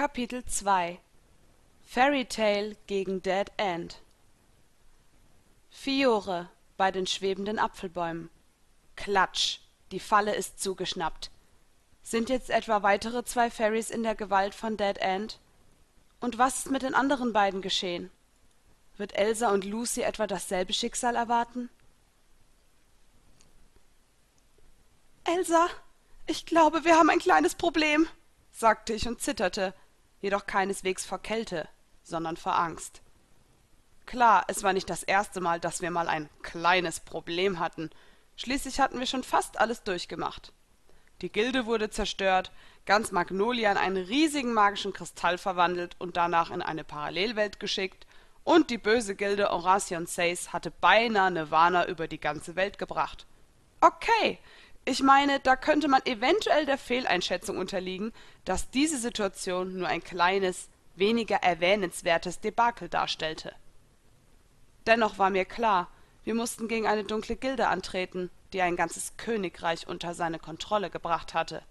Kapitel 2 Fairy Tale gegen Dead End Fiore bei den schwebenden Apfelbäumen. Klatsch, die Falle ist zugeschnappt. Sind jetzt etwa weitere zwei Fairies in der Gewalt von Dead End? Und was ist mit den anderen beiden geschehen? Wird Elsa und Lucy etwa dasselbe Schicksal erwarten? Elsa, ich glaube, wir haben ein kleines Problem, sagte ich und zitterte, jedoch keineswegs vor Kälte, sondern vor Angst. Klar, es war nicht das erste Mal, dass wir mal ein kleines Problem hatten. Schließlich hatten wir schon fast alles durchgemacht. Die Gilde wurde zerstört, ganz Magnolia in einen riesigen magischen Kristall verwandelt und danach in eine Parallelwelt geschickt, und die böse Gilde Horation Says hatte beinahe Nirvana über die ganze Welt gebracht. Okay, ich meine, da könnte man eventuell der Fehleinschätzung unterliegen, dass diese Situation nur ein kleines, weniger erwähnenswertes Debakel darstellte. Dennoch war mir klar, wir mussten gegen eine dunkle Gilde antreten, die ein ganzes Königreich unter seine Kontrolle gebracht hatte.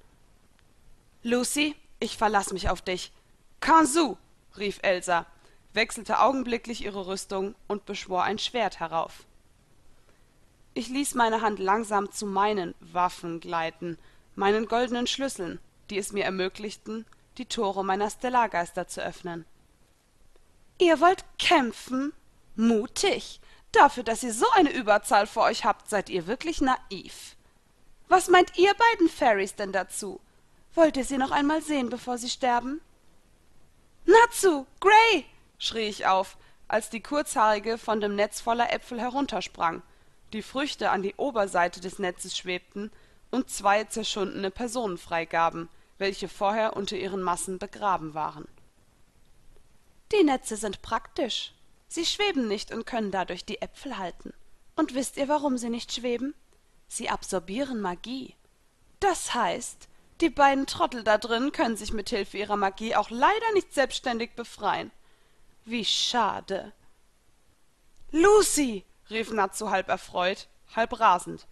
Lucy, ich verlass mich auf dich. Kansu, rief Elsa, wechselte augenblicklich ihre Rüstung und beschwor ein Schwert herauf. Ich ließ meine Hand langsam zu meinen Waffen gleiten, meinen goldenen Schlüsseln, die es mir ermöglichten, die Tore meiner Stellargeister zu öffnen. Ihr wollt kämpfen? Mutig. Dafür, dass ihr so eine Überzahl vor euch habt, seid ihr wirklich naiv. Was meint ihr beiden Fairies denn dazu? Wollt ihr sie noch einmal sehen, bevor sie sterben? Natsu, Gray, schrie ich auf, als die Kurzhaarige von dem Netz voller Äpfel heruntersprang die Früchte an die Oberseite des Netzes schwebten und zwei zerschundene Personen freigaben, welche vorher unter ihren Massen begraben waren. Die Netze sind praktisch. Sie schweben nicht und können dadurch die Äpfel halten. Und wisst ihr, warum sie nicht schweben? Sie absorbieren Magie. Das heißt, die beiden Trottel da drin können sich mit Hilfe ihrer Magie auch leider nicht selbstständig befreien. Wie schade. Lucy, rief Natsu halb erfreut, halb rasend.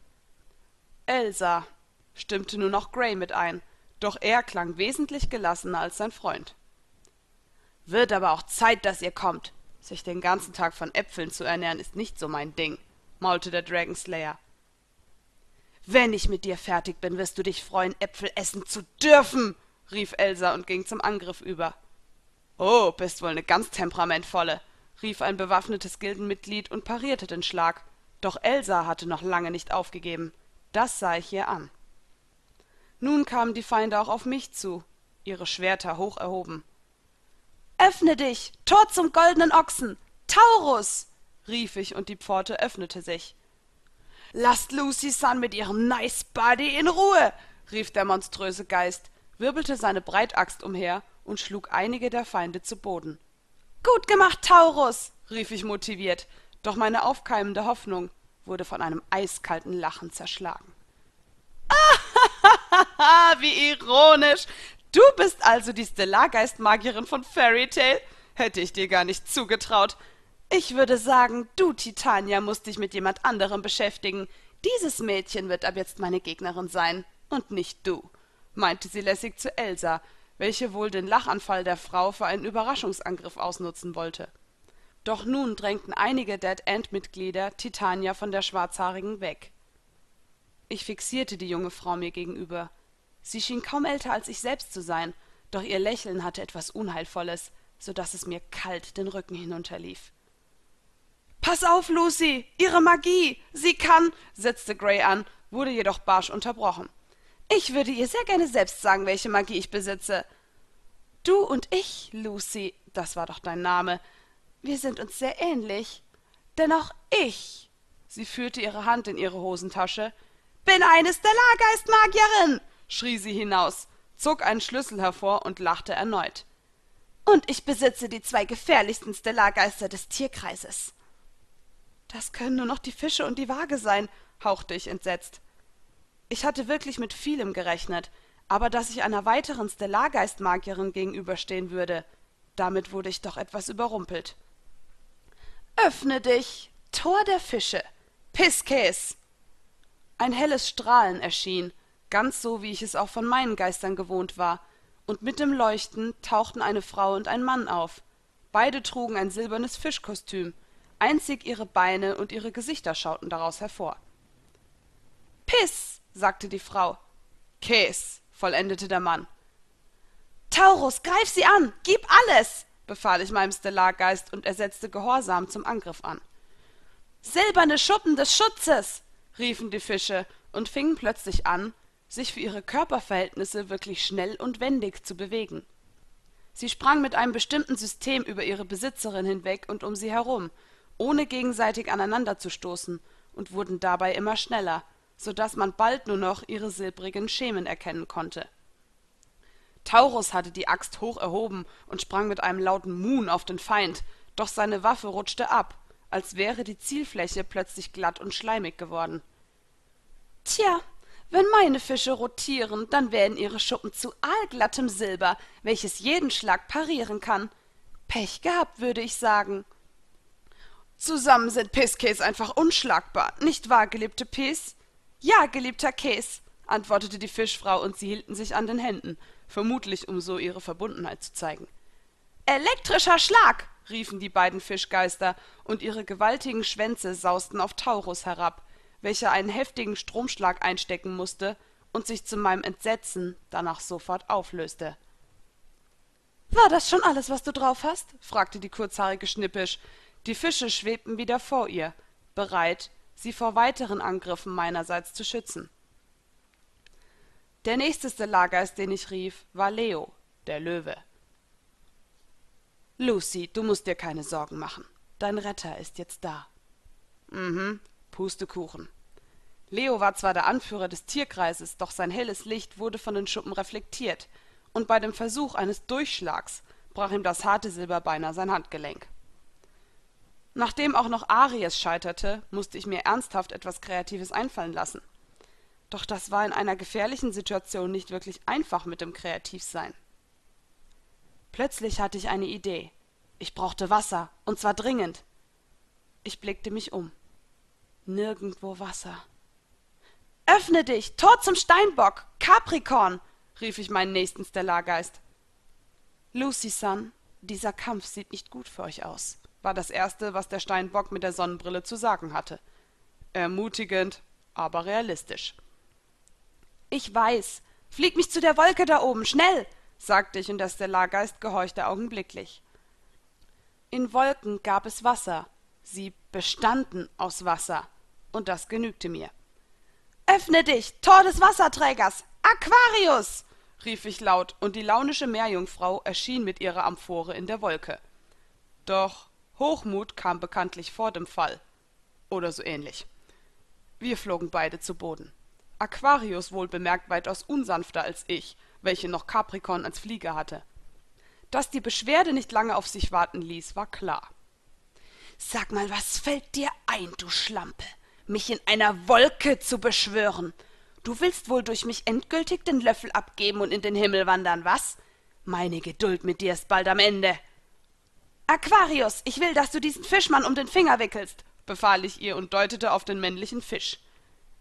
Elsa, stimmte nur noch Gray mit ein, doch er klang wesentlich gelassener als sein Freund. Wird aber auch Zeit, dass ihr kommt. Sich den ganzen Tag von Äpfeln zu ernähren, ist nicht so mein Ding, maulte der Dragonslayer. Wenn ich mit dir fertig bin, wirst du dich freuen, Äpfel essen zu dürfen, rief Elsa und ging zum Angriff über. Oh, bist wohl ne ganz temperamentvolle, rief ein bewaffnetes Gildenmitglied und parierte den Schlag, doch Elsa hatte noch lange nicht aufgegeben. Das sah ich ihr an. Nun kamen die Feinde auch auf mich zu, ihre Schwerter hoch erhoben. Öffne dich, Tor zum goldenen Ochsen, Taurus! rief ich, und die Pforte öffnete sich. Lasst Lucy Sun mit ihrem Nice Body in Ruhe! rief der monströse Geist, wirbelte seine Breitaxt umher und schlug einige der Feinde zu Boden. Gut gemacht, Taurus, rief ich motiviert, doch meine aufkeimende Hoffnung wurde von einem eiskalten Lachen zerschlagen. Ah, wie ironisch! Du bist also die Stellargeistmagierin von Fairy Tale? Hätte ich dir gar nicht zugetraut. Ich würde sagen, du, Titania, musst dich mit jemand anderem beschäftigen. Dieses Mädchen wird ab jetzt meine Gegnerin sein, und nicht du, meinte sie lässig zu Elsa, welche wohl den Lachanfall der Frau für einen Überraschungsangriff ausnutzen wollte. Doch nun drängten einige Dead End Mitglieder Titania von der Schwarzhaarigen weg. Ich fixierte die junge Frau mir gegenüber. Sie schien kaum älter als ich selbst zu sein, doch ihr Lächeln hatte etwas Unheilvolles, so dass es mir kalt den Rücken hinunterlief. Pass auf, Lucy! Ihre Magie! Sie kann! setzte Gray an, wurde jedoch barsch unterbrochen. Ich würde ihr sehr gerne selbst sagen, welche Magie ich besitze. Du und ich, Lucy, das war doch dein Name, wir sind uns sehr ähnlich. Denn auch ich, sie führte ihre Hand in ihre Hosentasche, bin eine Stellargeistmagierin, schrie sie hinaus, zog einen Schlüssel hervor und lachte erneut. Und ich besitze die zwei gefährlichsten Stellargeister des Tierkreises. Das können nur noch die Fische und die Waage sein, hauchte ich entsetzt. Ich hatte wirklich mit vielem gerechnet, aber dass ich einer weiteren Stellargeistmagierin gegenüberstehen würde, damit wurde ich doch etwas überrumpelt. Öffne dich, Tor der Fische, Pisces! Ein helles Strahlen erschien, ganz so wie ich es auch von meinen Geistern gewohnt war, und mit dem Leuchten tauchten eine Frau und ein Mann auf. Beide trugen ein silbernes Fischkostüm, einzig ihre Beine und ihre Gesichter schauten daraus hervor. Piss, sagte die Frau. Käs, vollendete der Mann. Taurus, greif sie an, gib alles, befahl ich meinem Stellargeist, und er setzte gehorsam zum Angriff an. Silberne Schuppen des Schutzes, riefen die Fische und fingen plötzlich an, sich für ihre Körperverhältnisse wirklich schnell und wendig zu bewegen. Sie sprang mit einem bestimmten System über ihre Besitzerin hinweg und um sie herum, ohne gegenseitig aneinanderzustoßen, und wurden dabei immer schneller, so dass man bald nur noch ihre silbrigen Schemen erkennen konnte. Taurus hatte die Axt hoch erhoben und sprang mit einem lauten Muhn auf den Feind, doch seine Waffe rutschte ab, als wäre die Zielfläche plötzlich glatt und schleimig geworden. Tja, wenn meine Fische rotieren, dann werden ihre Schuppen zu aalglattem Silber, welches jeden Schlag parieren kann. Pech gehabt, würde ich sagen. Zusammen sind Piskäs einfach unschlagbar, nicht wahr, geliebte Pis? Ja, geliebter Käs, antwortete die Fischfrau, und sie hielten sich an den Händen, vermutlich um so ihre Verbundenheit zu zeigen. Elektrischer Schlag, riefen die beiden Fischgeister, und ihre gewaltigen Schwänze sausten auf Taurus herab, welcher einen heftigen Stromschlag einstecken musste und sich zu meinem Entsetzen danach sofort auflöste. War das schon alles, was du drauf hast? fragte die kurzhaarige Schnippisch. Die Fische schwebten wieder vor ihr, bereit, sie vor weiteren Angriffen meinerseits zu schützen. Der nächste Stellargeist, den ich rief, war Leo, der Löwe. Lucy, du musst dir keine Sorgen machen. Dein Retter ist jetzt da. Mhm, Pustekuchen. Leo war zwar der Anführer des Tierkreises, doch sein helles Licht wurde von den Schuppen reflektiert, und bei dem Versuch eines Durchschlags brach ihm das harte Silber beinahe sein Handgelenk. Nachdem auch noch Aries scheiterte, musste ich mir ernsthaft etwas Kreatives einfallen lassen. Doch das war in einer gefährlichen Situation nicht wirklich einfach mit dem Kreativsein. Plötzlich hatte ich eine Idee. Ich brauchte Wasser, und zwar dringend. Ich blickte mich um. Nirgendwo Wasser. Öffne dich, Tor zum Steinbock, Capricorn, rief ich meinen nächsten Stellargeist. Lucy Sun, dieser Kampf sieht nicht gut für euch aus, war das erste, was der Steinbock mit der Sonnenbrille zu sagen hatte. Ermutigend, aber realistisch. Ich weiß. Flieg mich zu der Wolke da oben, schnell, sagte ich, und der Stellargeist gehorchte augenblicklich. In Wolken gab es Wasser, sie bestanden aus Wasser, und das genügte mir. Öffne dich, Tor des Wasserträgers, Aquarius! rief ich laut, und die launische Meerjungfrau erschien mit ihrer Amphore in der Wolke. Doch Hochmut kam bekanntlich vor dem Fall. Oder so ähnlich. Wir flogen beide zu Boden. Aquarius wohl bemerkt weitaus unsanfter als ich, welche noch Capricorn als Flieger hatte. Dass die Beschwerde nicht lange auf sich warten ließ, war klar. Sag mal, was fällt dir ein, du Schlampe, mich in einer Wolke zu beschwören? Du willst wohl durch mich endgültig den Löffel abgeben und in den Himmel wandern, was? Meine Geduld mit dir ist bald am Ende. Aquarius, ich will, dass du diesen Fischmann um den Finger wickelst, befahl ich ihr und deutete auf den männlichen Fisch.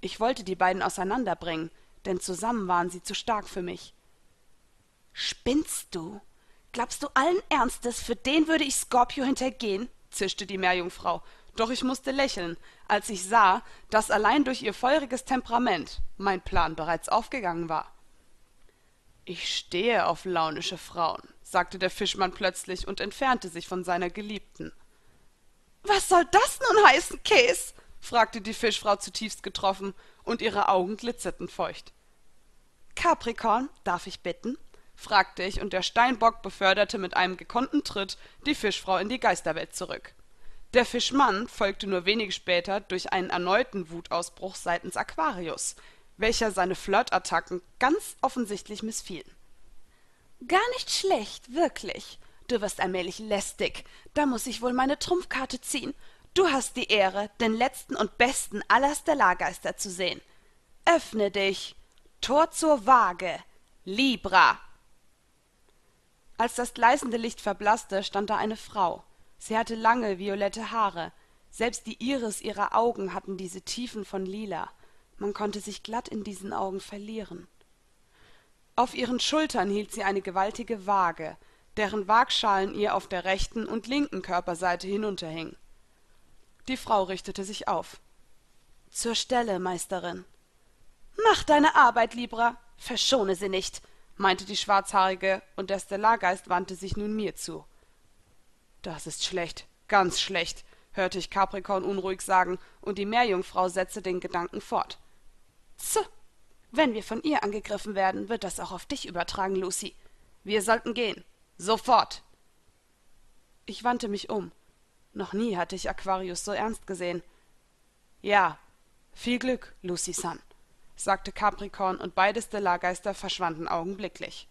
Ich wollte die beiden auseinanderbringen, denn zusammen waren sie zu stark für mich. Spinnst du? Glaubst du allen Ernstes, für den würde ich Scorpio hintergehen? zischte die Meerjungfrau, doch ich musste lächeln, als ich sah, dass allein durch ihr feuriges Temperament mein Plan bereits aufgegangen war. Ich stehe auf launische Frauen, sagte der Fischmann plötzlich und entfernte sich von seiner Geliebten. Was soll das nun heißen, Käs? fragte die Fischfrau zutiefst getroffen, und ihre Augen glitzerten feucht. Capricorn, darf ich bitten? fragte ich, und der Steinbock beförderte mit einem gekonnten Tritt die Fischfrau in die Geisterwelt zurück. Der Fischmann folgte nur wenig später durch einen erneuten Wutausbruch seitens Aquarius, welcher seine Flirtattacken ganz offensichtlich missfielen. Gar nicht schlecht, wirklich. Du wirst allmählich lästig. Da muss ich wohl meine Trumpfkarte ziehen. Du hast die Ehre, den letzten und besten aller Stellargeister zu sehen. Öffne dich. Tor zur Waage. Libra. Als das gleißende Licht verblaßte, stand da eine Frau. Sie hatte lange, violette Haare. Selbst die Iris ihrer Augen hatten diese Tiefen von Lila. Man konnte sich glatt in diesen Augen verlieren. Auf ihren Schultern hielt sie eine gewaltige Waage, deren Waagschalen ihr auf der rechten und linken Körperseite hinunterhingen. Die Frau richtete sich auf. Zur Stelle, Meisterin. Mach deine Arbeit, Libra, verschone sie nicht, meinte die Schwarzhaarige, und der Stellargeist wandte sich nun mir zu. Das ist schlecht, ganz schlecht, hörte ich Capricorn unruhig sagen, und die Meerjungfrau setzte den Gedanken fort. Wenn wir von ihr angegriffen werden, wird das auch auf dich übertragen, Lucy. Wir sollten gehen. Sofort. Ich wandte mich um. Noch nie hatte ich Aquarius so ernst gesehen. Ja, viel Glück, Lucy Sun, sagte Capricorn, und beide Stellargeister verschwanden augenblicklich.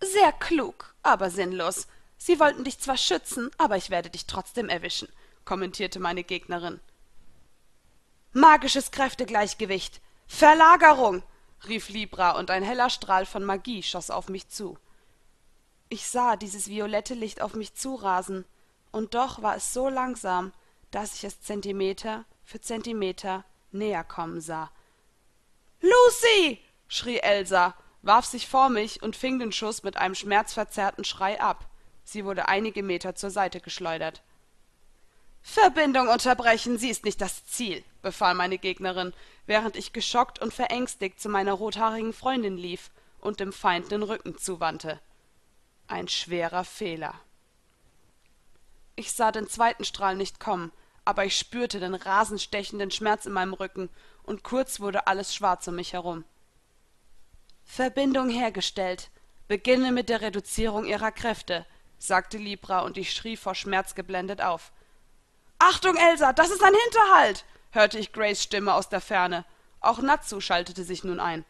Sehr klug, aber sinnlos. Sie wollten dich zwar schützen, aber ich werde dich trotzdem erwischen, kommentierte meine Gegnerin. Magisches Kräftegleichgewicht. Verlagerung. rief Libra, und ein heller Strahl von Magie schoss auf mich zu. Ich sah dieses violette Licht auf mich zurasen, und doch war es so langsam, dass ich es Zentimeter für Zentimeter näher kommen sah. Lucy! schrie Elsa, warf sich vor mich und fing den Schuss mit einem schmerzverzerrten Schrei ab. Sie wurde einige Meter zur Seite geschleudert. Verbindung unterbrechen, sie ist nicht das Ziel, befahl meine Gegnerin, während ich geschockt und verängstigt zu meiner rothaarigen Freundin lief und dem Feind den Rücken zuwandte. Ein schwerer Fehler. Ich sah den zweiten Strahl nicht kommen, aber ich spürte den rasend stechenden Schmerz in meinem Rücken, und kurz wurde alles schwarz um mich herum. Verbindung hergestellt. Beginne mit der Reduzierung ihrer Kräfte, sagte Libra, und ich schrie vor Schmerz geblendet auf. Achtung, Elsa, das ist ein Hinterhalt! hörte ich Grace Stimme aus der Ferne. Auch Natsu schaltete sich nun ein.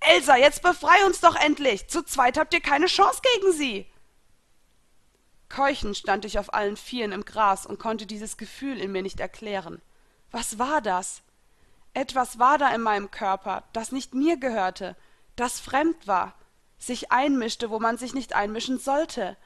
Elsa, jetzt befrei uns doch endlich! Zu zweit habt ihr keine Chance gegen sie! Keuchend stand ich auf allen Vieren im Gras und konnte dieses Gefühl in mir nicht erklären. Was war das? Etwas war da in meinem Körper, das nicht mir gehörte, das fremd war, sich einmischte, wo man sich nicht einmischen sollte.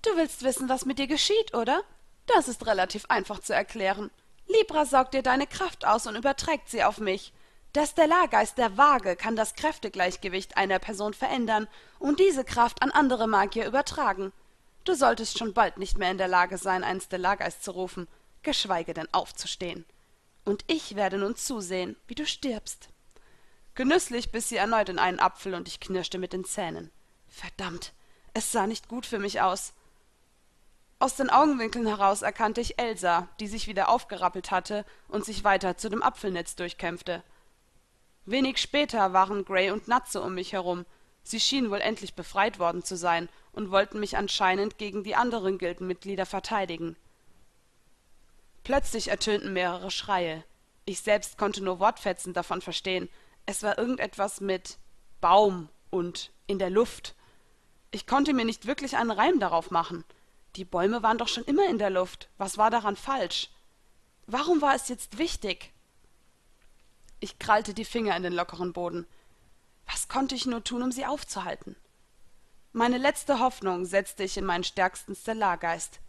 Du willst wissen, was mit dir geschieht, oder? Das ist relativ einfach zu erklären. Libra saugt dir deine Kraft aus und überträgt sie auf mich. Der Stellargeist der Waage kann das Kräftegleichgewicht einer Person verändern und diese Kraft an andere Magier übertragen. Du solltest schon bald nicht mehr in der Lage sein, einen Stellargeist zu rufen, geschweige denn aufzustehen. Und ich werde nun zusehen, wie du stirbst. Genüsslich biss sie erneut in einen Apfel und ich knirschte mit den Zähnen. Verdammt, es sah nicht gut für mich aus. Aus den Augenwinkeln heraus erkannte ich Elsa, die sich wieder aufgerappelt hatte und sich weiter zu dem Apfelnetz durchkämpfte. Wenig später waren Gray und Natze um mich herum. Sie schienen wohl endlich befreit worden zu sein und wollten mich anscheinend gegen die anderen Gildenmitglieder verteidigen. Plötzlich ertönten mehrere Schreie. Ich selbst konnte nur Wortfetzen davon verstehen. Es war irgendetwas mit Baum und in der Luft. Ich konnte mir nicht wirklich einen Reim darauf machen. Die Bäume waren doch schon immer in der Luft. Was war daran falsch? Warum war es jetzt wichtig? Ich krallte die Finger in den lockeren Boden. Was konnte ich nur tun, um sie aufzuhalten? Meine letzte Hoffnung setzte ich in meinen stärksten Stellargeist.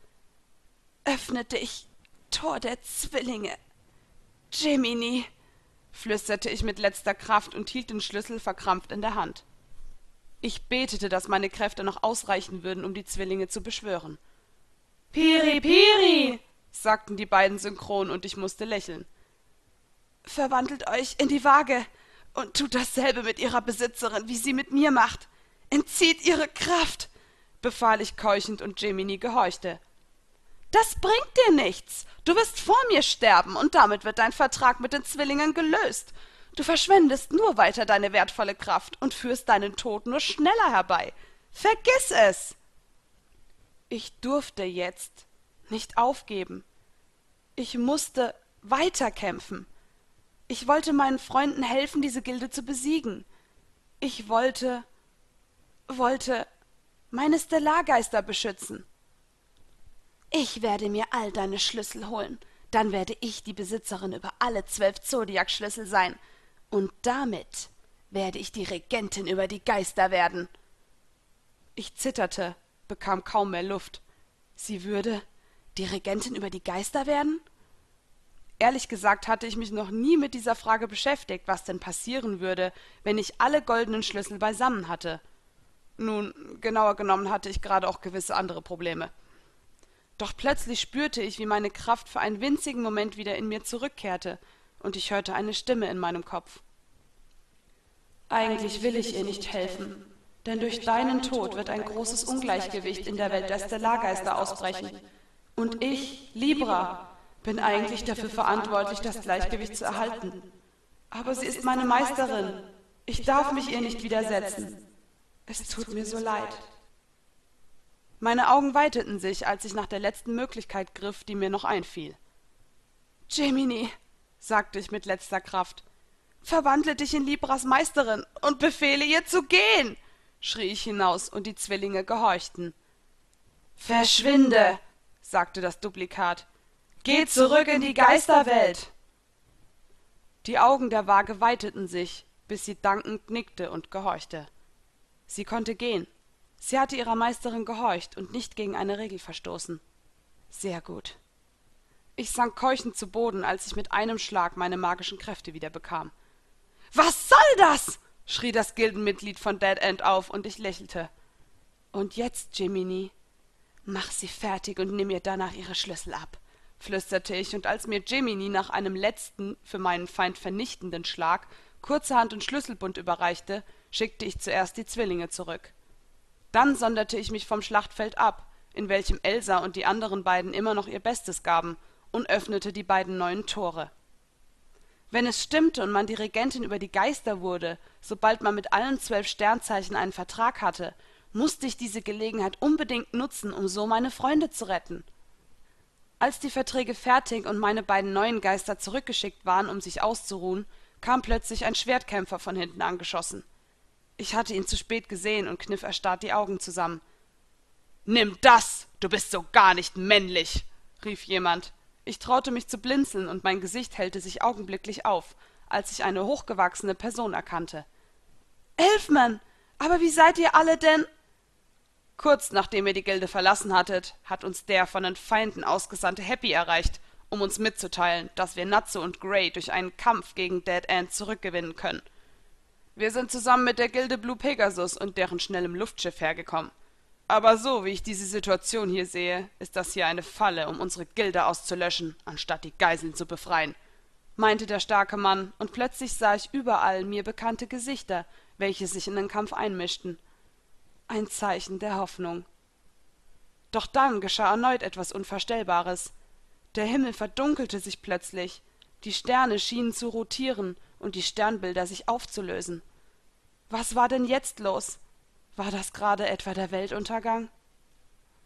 Öffne dich, Tor der Zwillinge. Jiminy, flüsterte ich mit letzter Kraft und hielt den Schlüssel verkrampft in der Hand. Ich betete, dass meine Kräfte noch ausreichen würden, um die Zwillinge zu beschwören. Piri, Piri, sagten die beiden synchron, und ich musste lächeln verwandelt euch in die Waage und tut dasselbe mit ihrer Besitzerin, wie sie mit mir macht. Entzieht ihre Kraft, befahl ich keuchend, und Gemini gehorchte. Das bringt dir nichts. Du wirst vor mir sterben, und damit wird dein Vertrag mit den Zwillingen gelöst. Du verschwendest nur weiter deine wertvolle Kraft und führst deinen Tod nur schneller herbei. Vergiss es. Ich durfte jetzt nicht aufgeben. Ich musste weiterkämpfen. Ich wollte meinen Freunden helfen, diese Gilde zu besiegen. Ich wollte, wollte meine Stellargeister beschützen. Ich werde mir all deine Schlüssel holen. Dann werde ich die Besitzerin über alle zwölf Zodiac-Schlüssel sein. Und damit werde ich die Regentin über die Geister werden. Ich zitterte, bekam kaum mehr Luft. Sie würde die Regentin über die Geister werden? Ehrlich gesagt hatte ich mich noch nie mit dieser Frage beschäftigt, was denn passieren würde, wenn ich alle goldenen Schlüssel beisammen hatte. Nun, genauer genommen hatte ich gerade auch gewisse andere Probleme. Doch plötzlich spürte ich, wie meine Kraft für einen winzigen Moment wieder in mir zurückkehrte, und ich hörte eine Stimme in meinem Kopf. Eigentlich will ich ihr nicht helfen, denn durch deinen Tod wird ein großes Ungleichgewicht in der Welt der Stellargeister ausbrechen. Und ich, Libra, bin eigentlich dafür verantwortlich, das Gleichgewicht zu erhalten. Aber sie ist meine Meisterin. Ich darf mich ihr nicht widersetzen. Es tut mir so leid. Meine Augen weiteten sich, als ich nach der letzten Möglichkeit griff, die mir noch einfiel. Gemini, sagte ich mit letzter Kraft, verwandle dich in Libras Meisterin und befehle ihr zu gehen, schrie ich hinaus, und die Zwillinge gehorchten. Verschwinde, sagte das Duplikat. Geh zurück in die Geisterwelt. Die Augen der Waage weiteten sich, bis sie dankend nickte und gehorchte. Sie konnte gehen. Sie hatte ihrer Meisterin gehorcht und nicht gegen eine Regel verstoßen. Sehr gut. Ich sank keuchend zu Boden, als ich mit einem Schlag meine magischen Kräfte wieder bekam. Was soll das? Schrie das Gildenmitglied von Dead End auf, und ich lächelte. Und jetzt, Jiminy, mach sie fertig und nimm ihr danach ihre Schlüssel ab, flüsterte ich, und als mir Jiminy nach einem letzten, für meinen Feind vernichtenden Schlag kurzerhand und Schlüsselbund überreichte, schickte ich zuerst die Zwillinge zurück. Dann sonderte ich mich vom Schlachtfeld ab, in welchem Elsa und die anderen beiden immer noch ihr Bestes gaben, und öffnete die beiden neuen Tore. Wenn es stimmte und man die Regentin über die Geister wurde, sobald man mit allen zwölf Sternzeichen einen Vertrag hatte, musste ich diese Gelegenheit unbedingt nutzen, um so meine Freunde zu retten. Als die Verträge fertig und meine beiden neuen Geister zurückgeschickt waren, um sich auszuruhen, kam plötzlich ein Schwertkämpfer von hinten angeschossen. Ich hatte ihn zu spät gesehen und kniff erstarrt die Augen zusammen. Nimm das! Du bist so gar nicht männlich! rief jemand. Ich traute mich zu blinzeln, und mein Gesicht hellte sich augenblicklich auf, als ich eine hochgewachsene Person erkannte. Elfman! Aber wie seid ihr alle denn? Kurz nachdem ihr die Gilde verlassen hattet, hat uns der von den Feinden ausgesandte Happy erreicht, um uns mitzuteilen, dass wir Natsu und Grey durch einen Kampf gegen Dead End zurückgewinnen können. Wir sind zusammen mit der Gilde Blue Pegasus und deren schnellem Luftschiff hergekommen. Aber so, wie ich diese Situation hier sehe, ist das hier eine Falle, um unsere Gilde auszulöschen, anstatt die Geiseln zu befreien, meinte der starke Mann, und plötzlich sah ich überall mir bekannte Gesichter, welche sich in den Kampf einmischten. Ein Zeichen der Hoffnung. Doch dann geschah erneut etwas Unvorstellbares. Der Himmel verdunkelte sich plötzlich, die Sterne schienen zu rotieren und die Sternbilder sich aufzulösen. Was war denn jetzt los? War das gerade etwa der Weltuntergang?